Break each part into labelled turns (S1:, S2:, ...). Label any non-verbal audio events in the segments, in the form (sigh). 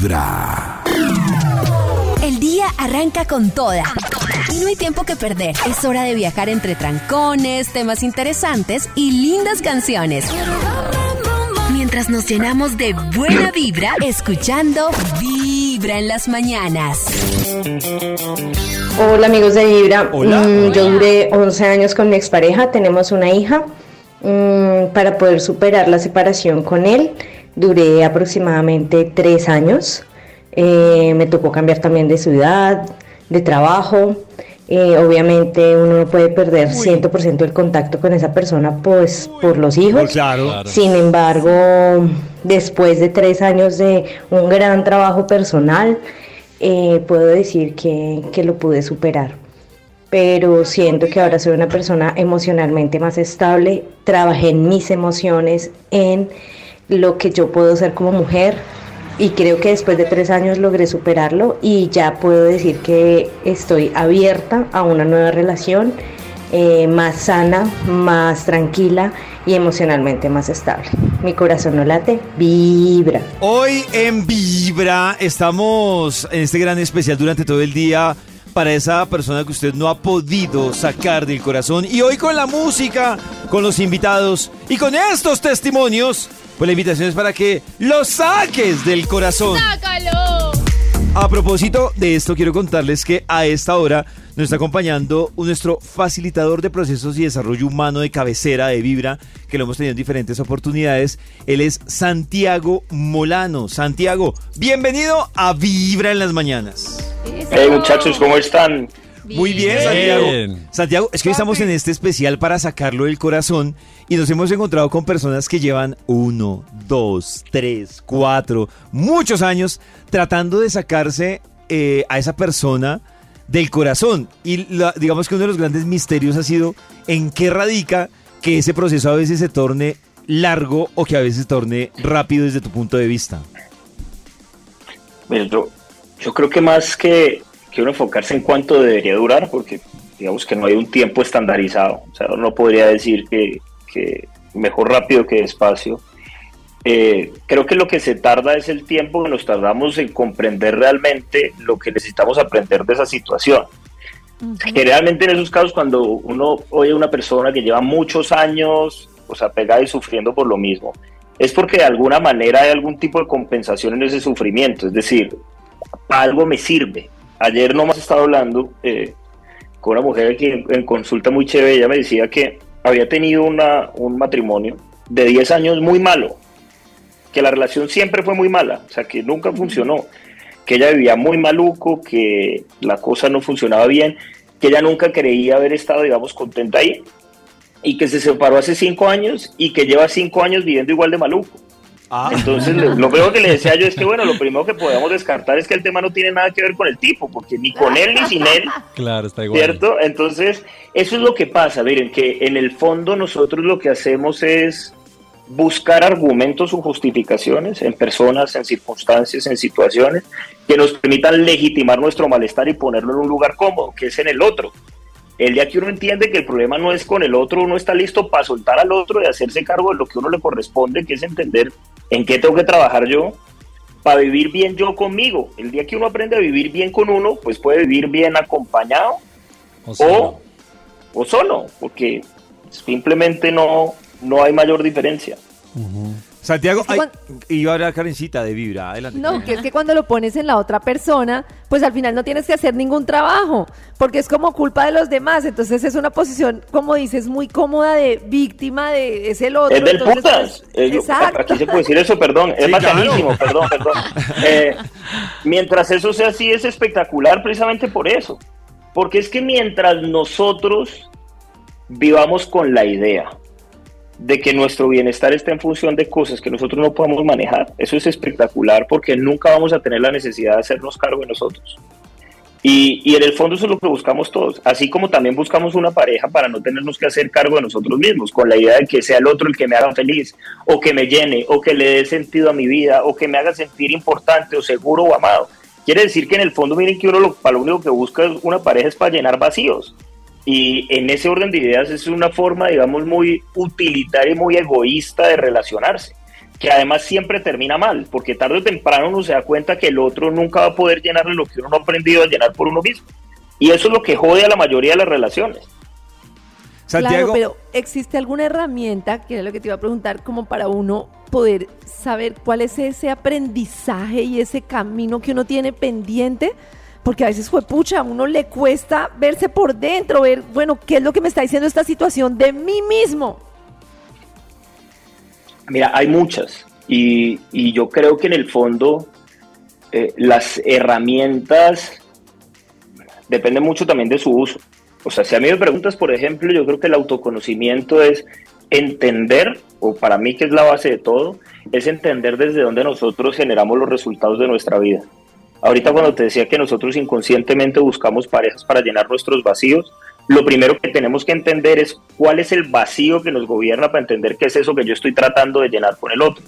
S1: Vibra.
S2: El día arranca con toda. Y no hay tiempo que perder. Es hora de viajar entre trancones, temas interesantes y lindas canciones. Mientras nos llenamos de buena vibra, escuchando Vibra en las mañanas.
S3: Hola amigos de Vibra.
S4: Hola.
S3: Mm, Yo duré 11 años con mi expareja, tenemos una hija. Mm, para poder superar la separación con él, duré aproximadamente 3 años. Eh, me tocó cambiar también de ciudad, de trabajo. Eh, obviamente uno no puede perder 100% el contacto con esa persona pues por los hijos.
S4: Claro.
S3: Sin embargo, después de tres años de un gran trabajo personal, eh, puedo decir que, que lo pude superar. Pero siento que ahora soy una persona emocionalmente más estable. Trabajé en mis emociones, en lo que yo puedo ser como mujer. Y creo que después de tres años logré superarlo y ya puedo decir que estoy abierta a una nueva relación eh, más sana, más tranquila y emocionalmente más estable. Mi corazón no late, vibra.
S4: Hoy en Vibra estamos en este gran especial durante todo el día para esa persona que usted no ha podido sacar del corazón. Y hoy con la música, con los invitados y con estos testimonios, pues la invitación es para que lo saques del corazón.
S5: ¡Sácalo!
S4: A propósito de esto, quiero contarles que a esta hora nos está acompañando nuestro facilitador de procesos y desarrollo humano de cabecera de Vibra, que lo hemos tenido en diferentes oportunidades. Él es Santiago Molano. Santiago, bienvenido a Vibra en las mañanas.
S6: Hey muchachos, ¿cómo están?
S4: Muy bien,
S5: Bien.
S4: Santiago. Santiago, es que hoy estamos en este especial para sacarlo del corazón y nos hemos encontrado con personas que llevan uno, dos, tres, cuatro, muchos años tratando de sacarse eh, a esa persona del corazón. Y la- digamos que uno de los grandes misterios ha sido en qué radica que ese proceso a veces se torne largo o que a veces se torne rápido desde tu punto de vista.
S6: Bueno, yo, yo creo que más que, que uno enfocarse en cuánto debería durar, porque digamos que no hay un tiempo estandarizado, o sea, uno no podría decir que, que mejor rápido que despacio. Eh, creo que lo que se tarda es el tiempo que nos tardamos en comprender realmente lo que necesitamos aprender de esa situación. Generalmente en esos casos cuando uno oye a una persona que lleva muchos años, o sea, pegada y sufriendo por lo mismo, es porque de alguna manera hay algún tipo de compensación en ese sufrimiento, es decir, algo me sirve. Ayer nomás estaba hablando eh, con una mujer que en, en consulta muy chévere, ella me decía que había tenido una, un matrimonio de 10 años muy malo, que la relación siempre fue muy mala, o sea, que nunca funcionó, que ella vivía muy maluco, que la cosa no funcionaba bien, que ella nunca creía haber estado, digamos, contenta ahí, y que se separó hace cinco años y que lleva cinco años viviendo igual de maluco. Entonces, le- lo primero que le decía yo es que, bueno, lo primero que podemos descartar es que el tema no tiene nada que ver con el tipo, porque ni con él ni sin él,
S7: Claro, está igual.
S6: ¿cierto? Entonces, eso es lo que pasa. Miren, que en el fondo nosotros lo que hacemos es buscar argumentos o justificaciones en personas, en circunstancias, en situaciones que nos permitan legitimar nuestro malestar y ponerlo en un lugar cómodo, que es en el otro. El día que uno entiende que el problema no es con el otro, uno está listo para soltar al otro y hacerse cargo de lo que uno le corresponde, que es entender en qué tengo que trabajar yo para vivir bien yo conmigo. El día que uno aprende a vivir bien con uno, pues puede vivir bien acompañado
S7: O sea,
S6: o, o solo, porque simplemente no, no hay mayor diferencia.
S4: Santiago,
S5: Es que
S4: ay, iba a hablar Karencita de Vibra. Adelante.
S5: No,
S4: Karen.
S5: que es que cuando lo pones en la otra persona, pues al final no tienes que hacer ningún trabajo, porque es como culpa de los demás. Entonces es una posición, como dices, muy cómoda de víctima de es el otro.
S6: Es del
S5: entonces,
S6: putas.
S5: pues,
S6: Eh,
S5: exacto.
S6: aquí se puede decir eso, perdón. (laughs) Es
S4: Sí,
S6: bacanísimo, perdón, perdón. (laughs) Eh, mientras eso sea así, es espectacular precisamente por eso. Porque es que mientras nosotros vivamos con la idea de que nuestro bienestar está en función de cosas que nosotros no podemos manejar, eso es espectacular porque nunca vamos a tener la necesidad de hacernos cargo de nosotros. Y, y en el fondo eso es lo que buscamos todos, así como también buscamos una pareja para no tenernos que hacer cargo de nosotros mismos, con la idea de que sea el otro el que me haga feliz, o que me llene, o que le dé sentido a mi vida, o que me haga sentir importante, o seguro, o amado. Quiere decir que en el fondo, miren que uno lo, para lo único que busca una pareja es para llenar vacíos. Y en ese orden de ideas es una forma, digamos, muy utilitaria y muy egoísta de relacionarse. que además siempre termina mal, porque tarde o temprano uno se da cuenta que el otro nunca va a poder llenarle lo que uno no ha aprendido a llenar por uno mismo. Y eso es lo que jode a la mayoría de las relaciones.
S5: Santiago. Claro, pero ¿existe alguna herramienta, que era lo que te iba a preguntar, como para uno poder saber cuál es ese aprendizaje y ese camino que uno tiene pendiente? Porque a veces, fue pucha, a uno le cuesta verse por dentro, ver, bueno, ¿qué es lo que me está diciendo esta situación de mí mismo?
S6: Mira, hay muchas. Y, yo creo que en el fondo eh, las herramientas dependen mucho también de su uso. O sea, si a mí me preguntas, por ejemplo, yo creo que el autoconocimiento es entender, o para mí que es la base de todo, es entender desde dónde nosotros generamos los resultados de nuestra vida. Ahorita cuando te decía que nosotros inconscientemente buscamos parejas para llenar nuestros vacíos, lo primero que tenemos que entender es cuál es el vacío que nos gobierna para entender qué es eso que yo estoy tratando de llenar con el otro.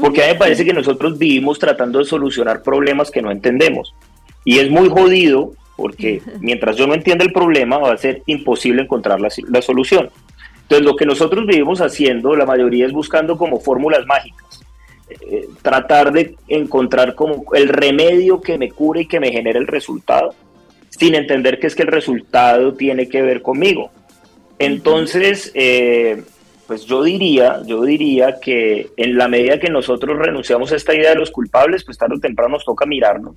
S6: Porque a mí me parece que nosotros vivimos tratando de solucionar problemas que no entendemos. Y es muy jodido porque (laughs) mientras yo no entienda el problema va a ser imposible encontrar la, solución. Entonces lo que nosotros vivimos haciendo, la mayoría es buscando como fórmulas mágicas, eh, tratar de encontrar como el remedio que me cure y que me genere el resultado, sin entender que es que el resultado tiene que ver conmigo. Entonces, eh, pues yo diría, yo diría que en la medida que nosotros renunciamos a esta idea de los culpables, pues tarde o temprano nos toca mirarnos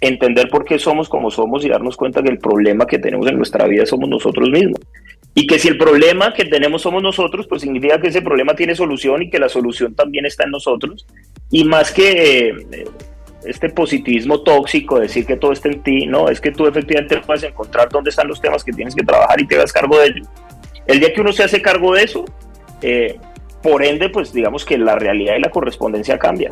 S6: entender por qué somos como somos y darnos cuenta que el problema que tenemos en nuestra vida somos nosotros mismos. Y que si el problema que tenemos somos nosotros, pues significa que ese problema tiene solución y que la solución también está en nosotros. Y más que eh, este positivismo tóxico, decir que todo está en ti, no, es que tú efectivamente puedes encontrar dónde están los temas que tienes que trabajar y te das cargo de ellos. El día que uno se hace cargo de eso, eh, por ende, pues digamos que la realidad y la correspondencia cambia.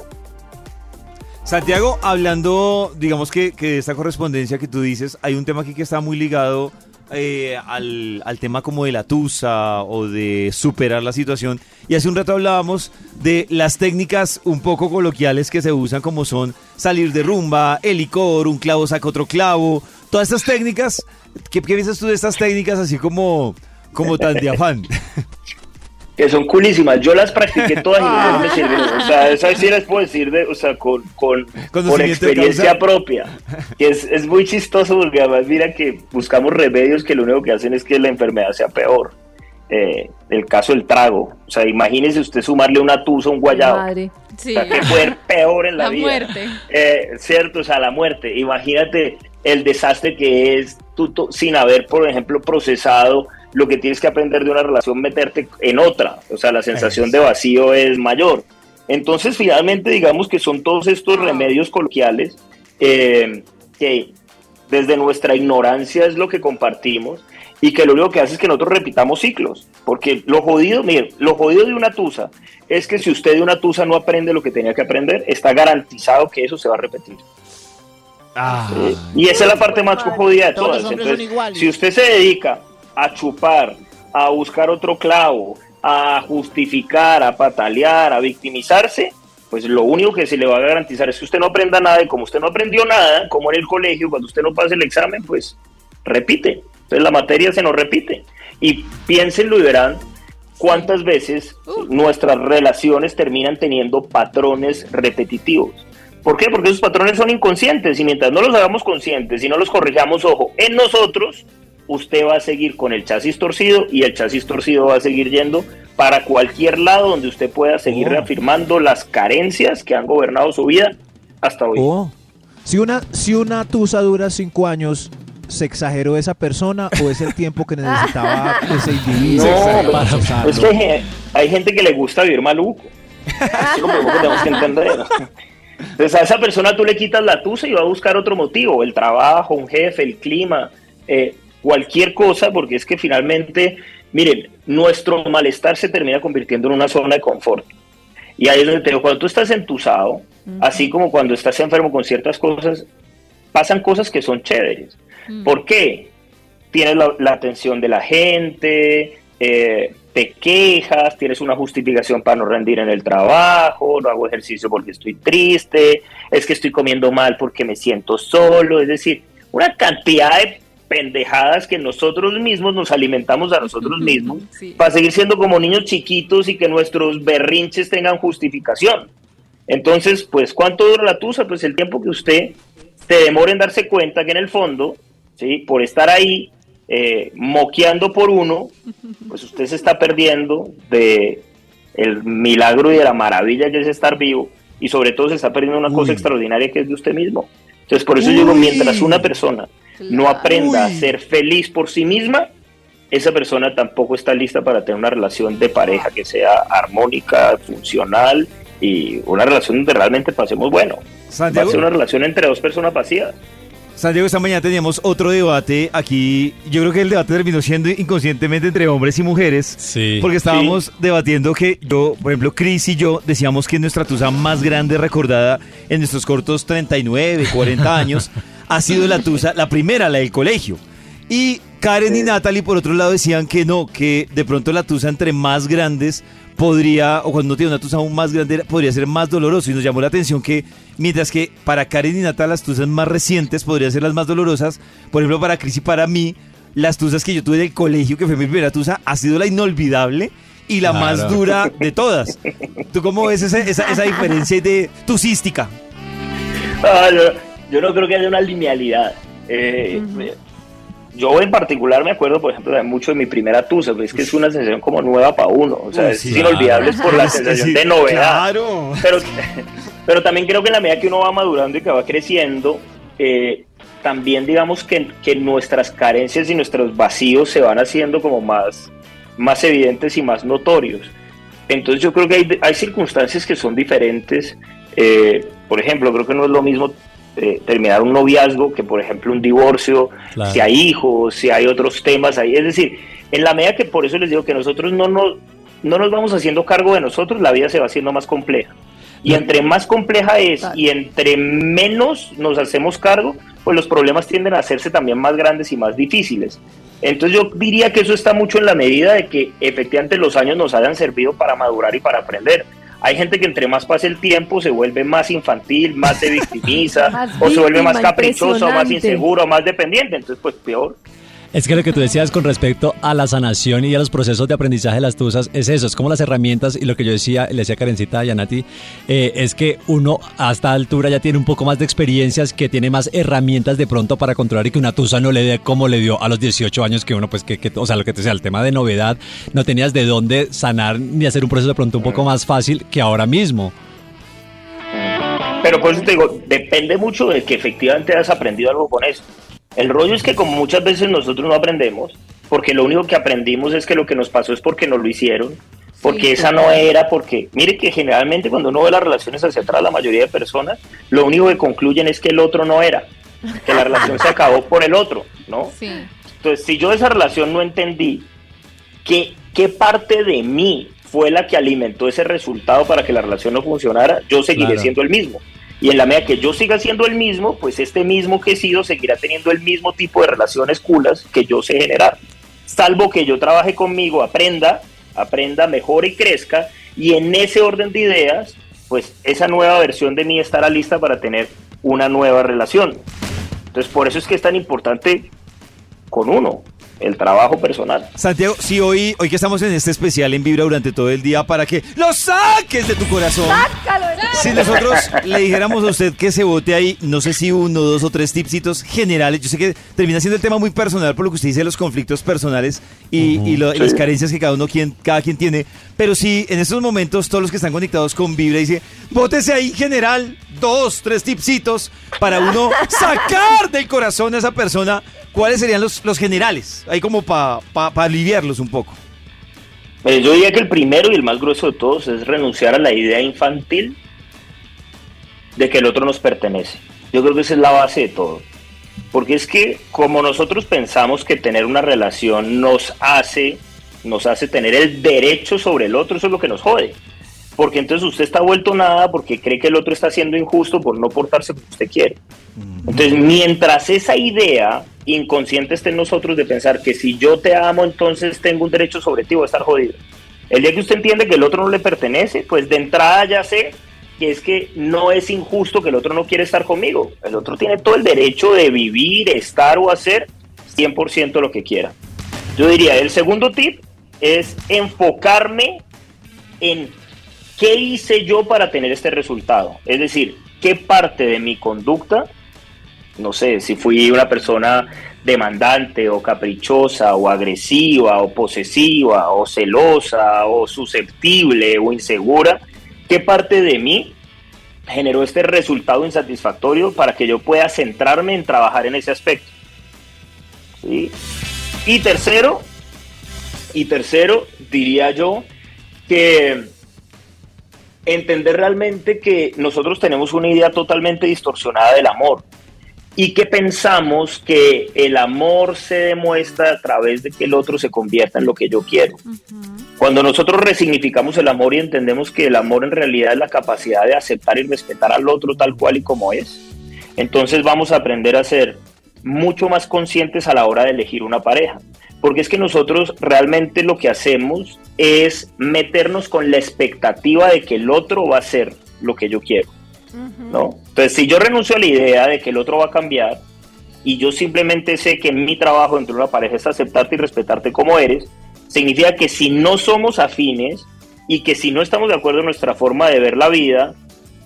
S4: Santiago, hablando, digamos que, de esta correspondencia que tú dices, hay un tema aquí que está muy ligado eh, al, tema como de la tusa o de superar la situación. Y hace un rato hablábamos de las técnicas un poco coloquiales que se usan como son salir de rumba, el licor, un clavo saca otro clavo. Todas estas técnicas, ¿qué, qué piensas tú de estas técnicas así como, como tan de afán? (laughs)
S6: que son culísimas. Yo las practiqué todas y no me sirvieron. O sea, esas sí las puedo decir de, o sea, con, con, con experiencia propia. Que es, es, muy chistoso porque además mira que buscamos remedios que lo único que hacen es que la enfermedad sea peor. Eh, el caso del trago. O sea, imagínese usted sumarle una tusa a un guayabo. Madre. Sí. O sea, que fue peor en la, vida. La muerte. Eh, cierto, o sea, la muerte. Imagínate el desastre que es tú sin haber, por ejemplo, procesado lo que tienes que aprender de una relación, meterte en otra. O sea, la sensación de vacío es mayor. Entonces, finalmente, digamos que son todos estos remedios coloquiales eh, que desde nuestra ignorancia es lo que compartimos y que lo único que hace es que nosotros repitamos ciclos. Porque lo jodido, mire, lo jodido de una tusa es que si usted de una tusa no aprende lo que tenía que aprender, está garantizado que eso se va a repetir. Ah. y esa es la parte más jodida de todas. Entonces, si usted se dedica a chupar, a buscar otro clavo, a justificar, a patalear, a victimizarse, pues lo único que se le va a garantizar es que usted no aprenda nada y como usted no aprendió nada, como en el colegio, cuando usted no pase el examen, pues repite. Entonces la materia se nos repite. Y piénsenlo y verán cuántas veces nuestras relaciones terminan teniendo patrones repetitivos. ¿Por qué? Porque esos patrones son inconscientes y mientras no los hagamos conscientes y no los corrijamos, ojo, en nosotros, usted va a seguir con el chasis torcido y el chasis torcido va a seguir yendo para cualquier lado donde usted pueda seguir oh. reafirmando las carencias que han gobernado su vida hasta hoy.
S1: Oh. Si una, si una tusa dura cinco años, ¿se exageró esa persona o es el tiempo que necesitaba (laughs) ese individuo?
S6: No, es que hay gente que le gusta vivir maluco. Es como tenemos que entender. Entonces a esa persona tú le quitas la tusa y va a buscar otro motivo, el trabajo, un jefe, el clima. Eh, cualquier cosa, porque es que finalmente, miren, nuestro malestar se termina convirtiendo en una zona de confort. Y ahí es donde te digo, cuando tú estás entusado, así como cuando estás enfermo con ciertas cosas, pasan cosas que son chéveres. ¿Por qué? Tienes la, atención de la gente, eh, te quejas, tienes una justificación para no rendir en el trabajo, no hago ejercicio porque estoy triste, es que estoy comiendo mal porque me siento solo, es decir, una cantidad de pendejadas que nosotros mismos nos alimentamos a nosotros (laughs) mismos para seguir siendo como niños chiquitos y que nuestros berrinches tengan justificación. Entonces, pues, ¿cuánto dura la tusa? Pues el tiempo que usted se demore en darse cuenta que en el fondo, ¿sí? por estar ahí eh, moqueando por uno, pues usted se está perdiendo de el milagro y de la maravilla que es estar vivo y sobre todo se está perdiendo una cosa extraordinaria que es de usted mismo. Entonces, por eso digo, mientras una persona no aprenda a ser feliz por sí misma, esa persona tampoco está lista para tener una relación de pareja que sea armónica, funcional y una relación donde realmente pasemos bueno. Va a ser una relación entre dos personas vacías.
S4: Santiago, esta mañana teníamos otro debate aquí. Yo creo que el debate terminó siendo inconscientemente entre hombres y mujeres. Sí. Porque estábamos debatiendo que yo, por ejemplo, Chris y yo decíamos que nuestra tusa más grande recordada en nuestros cortos 39, 40 años (laughs) ha sido la tusa, la primera, la del colegio. Y Karen y Natalie, por otro lado, decían que no, que de pronto la tusa entre más grandes podría, o cuando tiene una tusa aún más grande, podría ser más doloroso. Y nos llamó la atención que, mientras que para Karen y Natalie las tusas más recientes podrían ser las más dolorosas, por ejemplo, para Cris y para mí, las tusas que yo tuve del colegio, que fue mi primera tusa, ha sido la inolvidable y la más dura de todas. ¿Tú cómo ves esa, esa, diferencia de tusística?
S6: Ah, yo no creo que haya una linealidad. Eh, yo en particular me acuerdo, por ejemplo, de mucho de mi primera tusa, pues es que es una sensación como nueva para uno, o sea, es inolvidable por la sensación de novedad. Claro. Pero, (laughs) pero también creo que en la medida que uno va madurando y que va creciendo, eh, también digamos que, que, nuestras carencias y nuestros vacíos se van haciendo como más, más evidentes y más notorios. Entonces yo creo que hay, hay circunstancias que son diferentes. Eh, por ejemplo, creo que no es lo mismo eh, terminar un noviazgo que, por ejemplo, un divorcio, si hay hijos, si hay otros temas ahí. Es decir, en la medida que por eso les digo que nosotros no nos, no nos vamos haciendo cargo de nosotros, la vida se va haciendo más compleja. Y entre más compleja es y entre menos nos hacemos cargo, pues los problemas tienden a hacerse también más grandes y más difíciles. Entonces yo diría que eso está mucho en la medida de que efectivamente los años nos hayan servido para madurar y para aprender. Hay gente que entre más pasa el tiempo se vuelve más infantil, más se victimiza, (laughs) o se vuelve más caprichoso, más inseguro, más dependiente. Entonces, pues peor.
S7: Es que lo que tú decías con respecto a la sanación y a los procesos de aprendizaje de las tusas es eso, es como las herramientas y lo que yo decía, le decía Karencita y a Nati, eh, es que uno a esta altura ya tiene un poco más de experiencias, que tiene más herramientas de pronto para controlar y que una tusa no le dé como le dio a los 18 años que uno, pues que, o sea, lo que te decía, el tema de novedad, no tenías de dónde sanar ni hacer un proceso de pronto un poco más fácil que ahora mismo.
S6: Pero por eso te digo, depende mucho de que efectivamente has aprendido algo con eso. El rollo es que como muchas veces nosotros no aprendemos, porque lo único que aprendimos es que lo que nos pasó es porque nos lo hicieron, porque esa no era, porque mire que generalmente cuando uno ve las relaciones hacia atrás, la mayoría de personas, lo único que concluyen es que el otro no era, que la relación se acabó por el otro, ¿no? Entonces, si yo esa relación no entendí, ¿qué, ¿qué parte de mí fue la que alimentó ese resultado para que la relación no funcionara? Yo seguiré siendo el mismo. Y en la medida que yo siga siendo el mismo, pues este mismo que he sido seguirá teniendo el mismo tipo de relaciones culas que yo sé generar. Salvo que yo trabaje conmigo, aprenda, aprenda, mejore y crezca. Y en ese orden de ideas, pues esa nueva versión de mí estará lista para tener una nueva relación. Entonces, por eso es que es tan importante con uno, el trabajo personal.
S4: Santiago, si hoy, hoy que estamos en este especial en Vibra durante todo el día para que lo saques de tu corazón. Sácalo, si nosotros le dijéramos a usted que se vote ahí, no sé si uno, dos o tres tipsitos generales, yo sé que termina siendo el tema muy personal por lo que usted dice, los conflictos personales y, las carencias que cada uno, quien, cada quien tiene, pero si en estos momentos todos los que están conectados con Vibra dice, vótese ahí general, dos, tres tipsitos para uno sacar del corazón a esa persona, ¿cuáles serían los, los generales? Ahí como para aliviarlos un poco.
S6: Pues yo diría que el primero y el más grueso de todos es renunciar a la idea infantil de que el otro nos pertenece. Yo creo que esa es la base de todo. Porque es que como nosotros pensamos que tener una relación nos hace, nos hace tener el derecho sobre el otro, eso es lo que nos jode. Porque entonces usted está vuelto nada porque cree que el otro está siendo injusto por no portarse como usted quiere. Entonces, mientras esa idea inconsciente esté en nosotros de pensar que si yo te amo, entonces tengo un derecho sobre ti, voy a estar jodido. El día que usted entiende que el otro no le pertenece, pues de entrada ya sé que es que no es injusto que el otro no quiere estar conmigo. El otro tiene todo el derecho de vivir, estar o hacer 100% lo que quiera. Yo diría, el segundo tip es enfocarme en qué hice yo para tener este resultado. Es decir, qué parte de mi conducta, no sé, si fui una persona demandante o caprichosa o agresiva o posesiva o celosa o susceptible o insegura, qué parte de mí generó este resultado insatisfactorio para que yo pueda centrarme en trabajar en ese aspecto. Y tercero, y tercero, diría yo que entender realmente que nosotros tenemos una idea totalmente distorsionada del amor y que pensamos que el amor se demuestra a través de que el otro se convierta en lo que yo quiero. Cuando nosotros resignificamos el amor y entendemos que el amor en realidad es la capacidad de aceptar y respetar al otro tal cual y como es, entonces vamos a aprender a ser mucho más conscientes a la hora de elegir una pareja. Porque es que nosotros realmente lo que hacemos es meternos con la expectativa de que el otro va a ser lo que yo quiero. ¿no? Entonces, si yo renuncio a la idea de que el otro va a cambiar y yo simplemente sé que mi trabajo dentro de una pareja es aceptarte y respetarte como eres, significa que si no somos afines y que si no estamos de acuerdo en nuestra forma de ver la vida,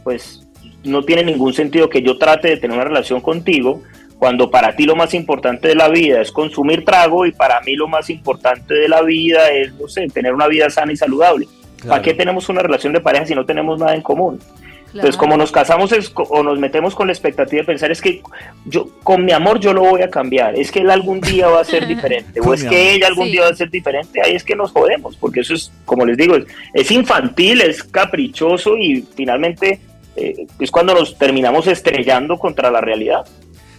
S6: pues no tiene ningún sentido que yo trate de tener una relación contigo cuando para ti lo más importante de la vida es consumir trago y para mí lo más importante de la vida es, no sé, tener una vida sana y saludable. ¿Para qué tenemos una relación de pareja si no tenemos nada en común? Entonces, como nos casamos o nos metemos con la expectativa de pensar es que yo con mi amor yo lo voy a cambiar, es que él algún día va a ser (laughs) diferente o es que ella algún día va a ser diferente, ahí es que nos jodemos, porque eso es, como les digo, es, infantil, es caprichoso y finalmente eh, es cuando nos terminamos estrellando contra la realidad.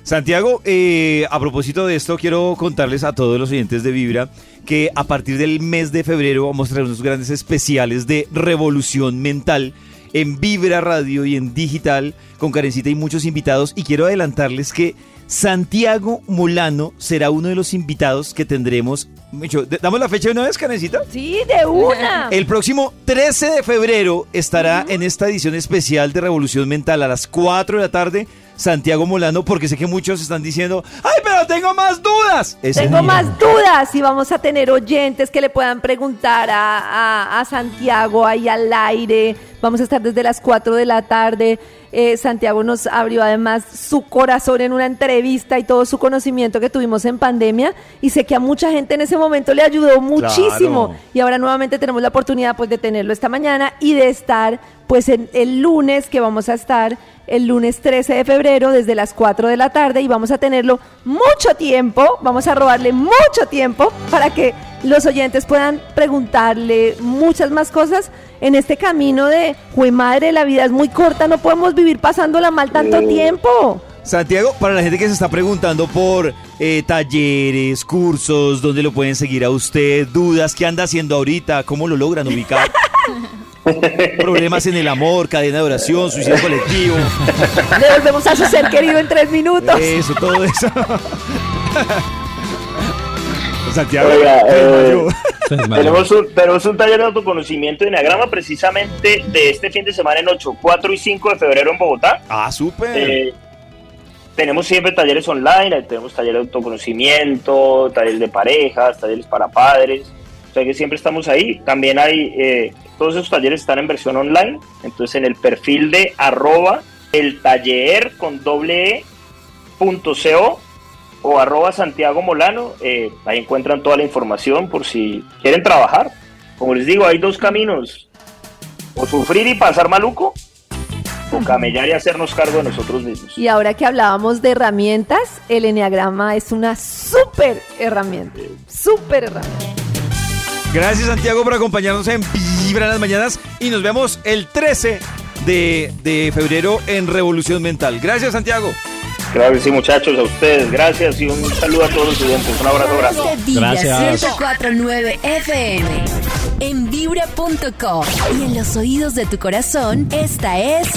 S4: Santiago, eh, a propósito de esto, quiero contarles a todos los oyentes de Vibra que a partir del mes de febrero vamos a traer unos grandes especiales de revolución mental en Vibra Radio y en digital con Karencita y muchos invitados. Y quiero adelantarles que Santiago Molano será uno de los invitados que tendremos. ¿Damos la fecha de una vez, Karencita?
S5: Sí, de una. (laughs)
S4: El próximo 13 de febrero estará en esta edición especial de Revolución Mental a las 4 de la tarde Santiago Molano, porque sé que muchos están diciendo, ¡ay, pero tengo más dudas!
S5: tengo más dudas y vamos a tener oyentes que le puedan preguntar a, a, Santiago ahí al aire. Vamos a estar desde las 4 de la tarde. Eh, Santiago nos abrió además su corazón en una entrevista y todo su conocimiento que tuvimos en pandemia y sé que a mucha gente en ese momento le ayudó muchísimo y ahora nuevamente tenemos la oportunidad pues de tenerlo esta mañana y de estar pues en el lunes que vamos a estar el lunes 13 de febrero desde las 4 de la tarde y vamos a tenerlo mucho tiempo, vamos a robarle mucho tiempo para que los oyentes puedan preguntarle muchas más cosas en este camino de, ¡Jue madre, la vida es muy corta, no podemos vivir pasándola mal tanto tiempo!
S4: Santiago, para la gente que se está preguntando por eh, talleres, cursos, dónde lo pueden seguir a usted, dudas, qué anda haciendo ahorita, cómo lo logran ubicar. (laughs) Problemas en el amor, cadena de oración, suicidio colectivo.
S5: Le volvemos a su ser querido en tres minutos.
S4: Eso, todo eso.
S6: Santiago, eh, tenemos, un, tenemos un taller de autoconocimiento de Enneagrama precisamente de este fin de semana en 8, 4 y 5 de febrero en Bogotá.
S4: Ah, súper. Eh,
S6: tenemos siempre talleres online, tenemos talleres de autoconocimiento, talleres de parejas, talleres para padres. O siempre estamos ahí. También hay, eh, todos esos talleres están en versión online. Entonces en el perfil de arroba el taller con doble e punto co o arroba Santiago Molano, eh, ahí encuentran toda la información por si quieren trabajar. Como les digo, hay dos caminos, o sufrir y pasar maluco, o camellar y hacernos cargo de nosotros mismos.
S5: Y ahora que hablábamos de herramientas, el Enneagrama es una súper herramienta, súper herramienta.
S4: Gracias Santiago por acompañarnos en Vibra en las Mañanas y nos vemos el 13 de, de febrero en Revolución Mental. Gracias Santiago.
S6: Claro que sí, muchachos, a ustedes. Gracias y un saludo a todos los estudiantes. Un abrazo grande.
S2: Gracias. 104.9 FM. En vibra.com. Y en los oídos de tu corazón, esta es